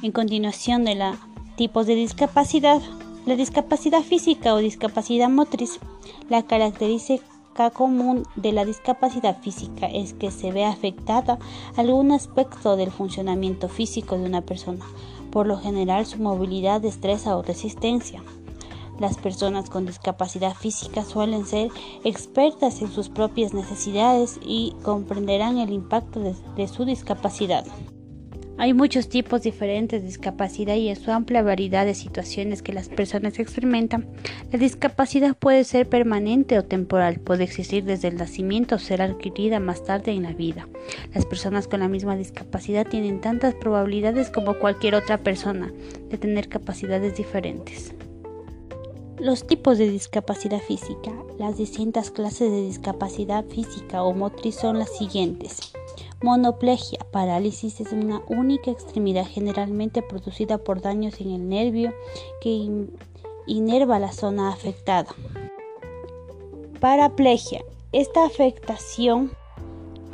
En continuación de los tipos de discapacidad, la discapacidad física o discapacidad motriz, la característica común de la discapacidad física es que se ve afectada algún aspecto del funcionamiento físico de una persona, por lo general su movilidad, destreza o resistencia. Las personas con discapacidad física suelen ser expertas en sus propias necesidades y comprenderán el impacto de, su discapacidad. Hay muchos tipos diferentes de discapacidad y en su amplia variedad de situaciones que las personas experimentan. La discapacidad puede ser permanente o temporal, puede existir desde el nacimiento o ser adquirida más tarde en la vida. Las personas con la misma discapacidad tienen tantas probabilidades como cualquier otra persona de tener capacidades diferentes. Los tipos de discapacidad física. Las distintas clases de discapacidad física o motriz son las siguientes. Monoplegia, parálisis es una única extremidad generalmente producida por daños en el nervio que inerva la zona afectada. Paraplegia, esta afectación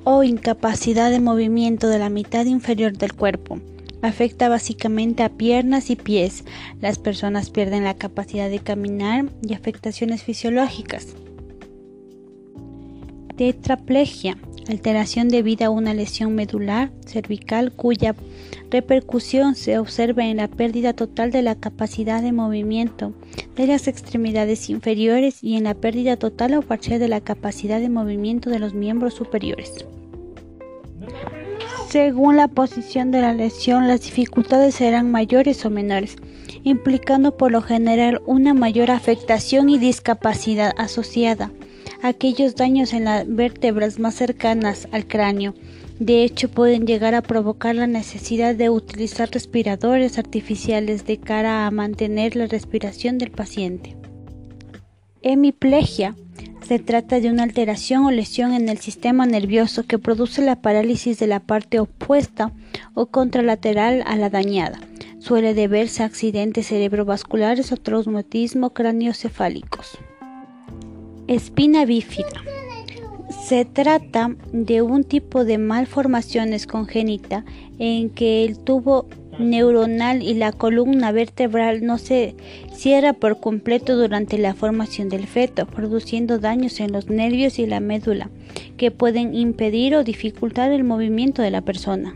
o incapacidad de movimiento de la mitad inferior del cuerpo Afecta básicamente a piernas y pies. Las personas pierden la capacidad de caminar y afectaciones fisiológicas. Tetraplegia, alteración debida a una lesión medular cervical cuya repercusión se observa en la pérdida total de la capacidad de movimiento de las extremidades inferiores y en la pérdida total o parcial de la capacidad de movimiento de los miembros superiores. Según la posición de la lesión, las dificultades serán mayores o menores, implicando por lo general una mayor afectación y discapacidad asociada. Aquellos daños en las vértebras más cercanas al cráneo, de hecho, pueden llegar a provocar la necesidad de utilizar respiradores artificiales de cara a mantener la respiración del paciente. Hemiplegia se trata de una alteración o lesión en el sistema nervioso que produce la parálisis de la parte opuesta o contralateral a la dañada. Suele deberse a accidentes cerebrovasculares o traumatismo craneoencefálicos. Espina bífida. Se trata de un tipo de malformaciones congénita en que el tubo neuronal y la columna vertebral no se cierra por completo durante la formación del feto, produciendo daños en los nervios y la médula que pueden impedir o dificultar el movimiento de la persona.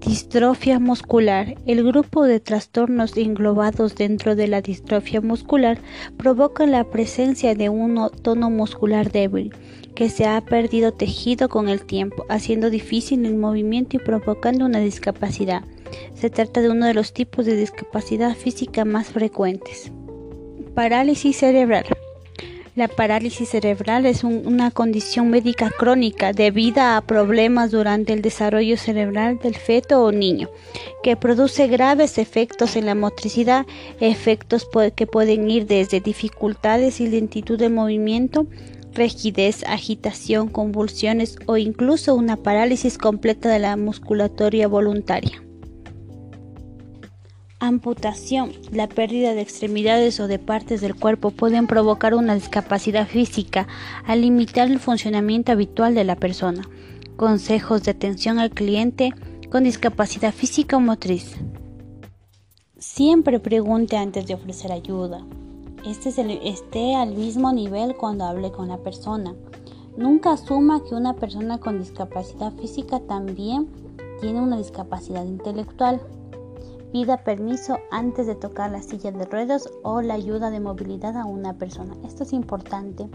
Distrofia muscular. El grupo de trastornos englobados dentro de la distrofia muscular provoca la presencia de un tono muscular débil que se ha perdido tejido con el tiempo, haciendo difícil el movimiento y provocando una discapacidad. Se trata de uno de los tipos de discapacidad física más frecuentes. Parálisis cerebral. La parálisis cerebral es una condición médica crónica debida a problemas durante el desarrollo cerebral del feto o niño, que produce graves efectos en la motricidad, efectos que pueden ir desde dificultades y lentitud de movimiento, rigidez, agitación, convulsiones o incluso una parálisis completa de la musculatoria voluntaria. Amputación. La pérdida de extremidades o de partes del cuerpo pueden provocar una discapacidad física al limitar el funcionamiento habitual de la persona. Consejos de atención al cliente con discapacidad física o motriz. Siempre pregunte antes de ofrecer ayuda. Este esté al mismo nivel cuando hable con la persona. Nunca asuma que una persona con discapacidad física también tiene una discapacidad intelectual. Pida permiso antes de tocar la silla de ruedas o la ayuda de movilidad a una persona. Esto es importante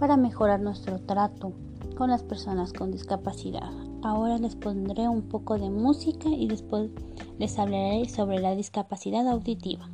para mejorar nuestro trato con las personas con discapacidad. Ahora les pondré un poco de música y después les hablaré sobre la discapacidad auditiva.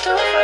still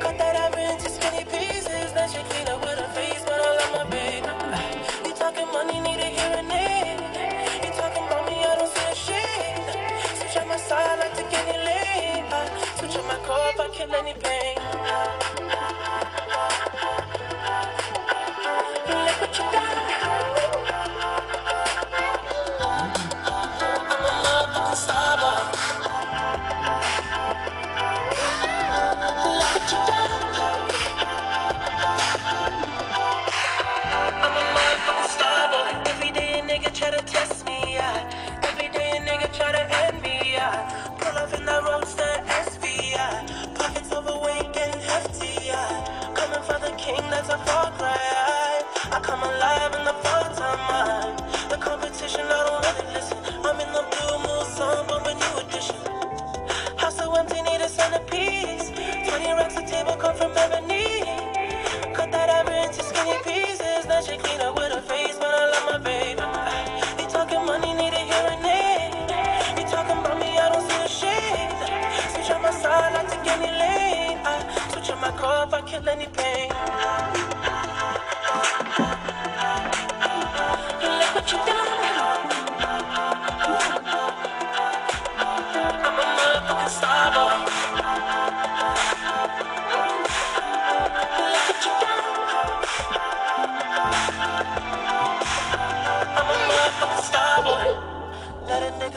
Cut that skinny pieces. Then clean up with face, but I love my. Uh, you talking money, need a hearing aid. You talking about me, I don't see a shade. Switch on my side, I like to get. Uh, switch on my car I kill any that's a far cry. I, come alive in the part-time mind. The competition, I don't really listen. I'm in the blue moon, sun, but a new edition. House so empty, need a centerpiece. 20 racks a table come from ebony. Cut that ever into skinny pieces. That she clean up with her face, but I love my baby. You talking money, need a hearing aid. You talking about me, I don't see a shade. Switch on my side, like to get me. I switch on my car, kill any pain.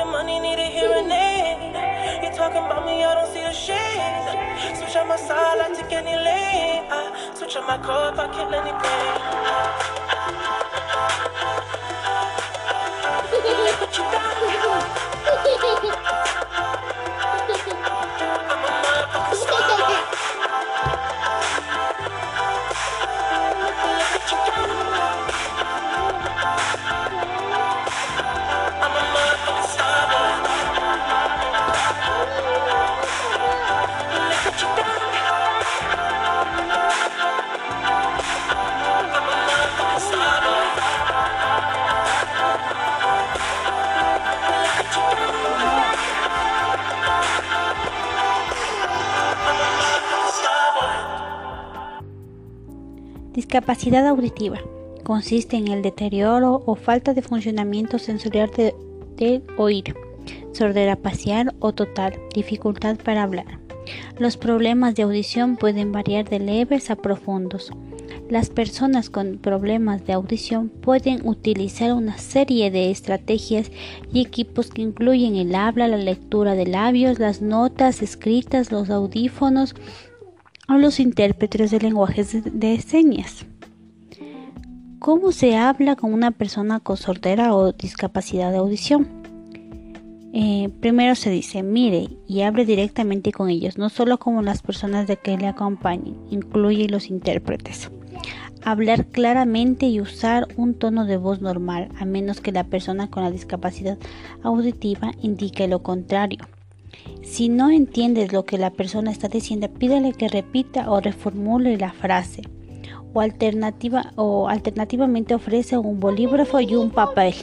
money, need a hearing aid. You talking about me, I don't see the shade. Switch on my side, I take any lane. I switch on my car if I kill any pain. Discapacidad auditiva. Consiste en el deterioro o falta de funcionamiento sensorial de- del oído, sordera parcial o total, dificultad para hablar. Los problemas de audición pueden variar de leves a profundos. Las personas con problemas de audición pueden utilizar una serie de estrategias y equipos que incluyen el habla, la lectura de labios, las notas escritas, los audífonos o los intérpretes de lenguajes de- señas. ¿Cómo se habla con una persona con sordera o discapacidad de audición? Eh, primero se dice, mire y hable directamente con ellos, no solo como las personas de que le acompañen, incluye los intérpretes. Hablar claramente y usar un tono de voz normal, a menos que la persona con la discapacidad auditiva indique lo contrario. Si no entiendes lo que la persona está diciendo, pídele que repita o reformule la frase. O, o alternativamente ofrece un bolígrafo y un papel.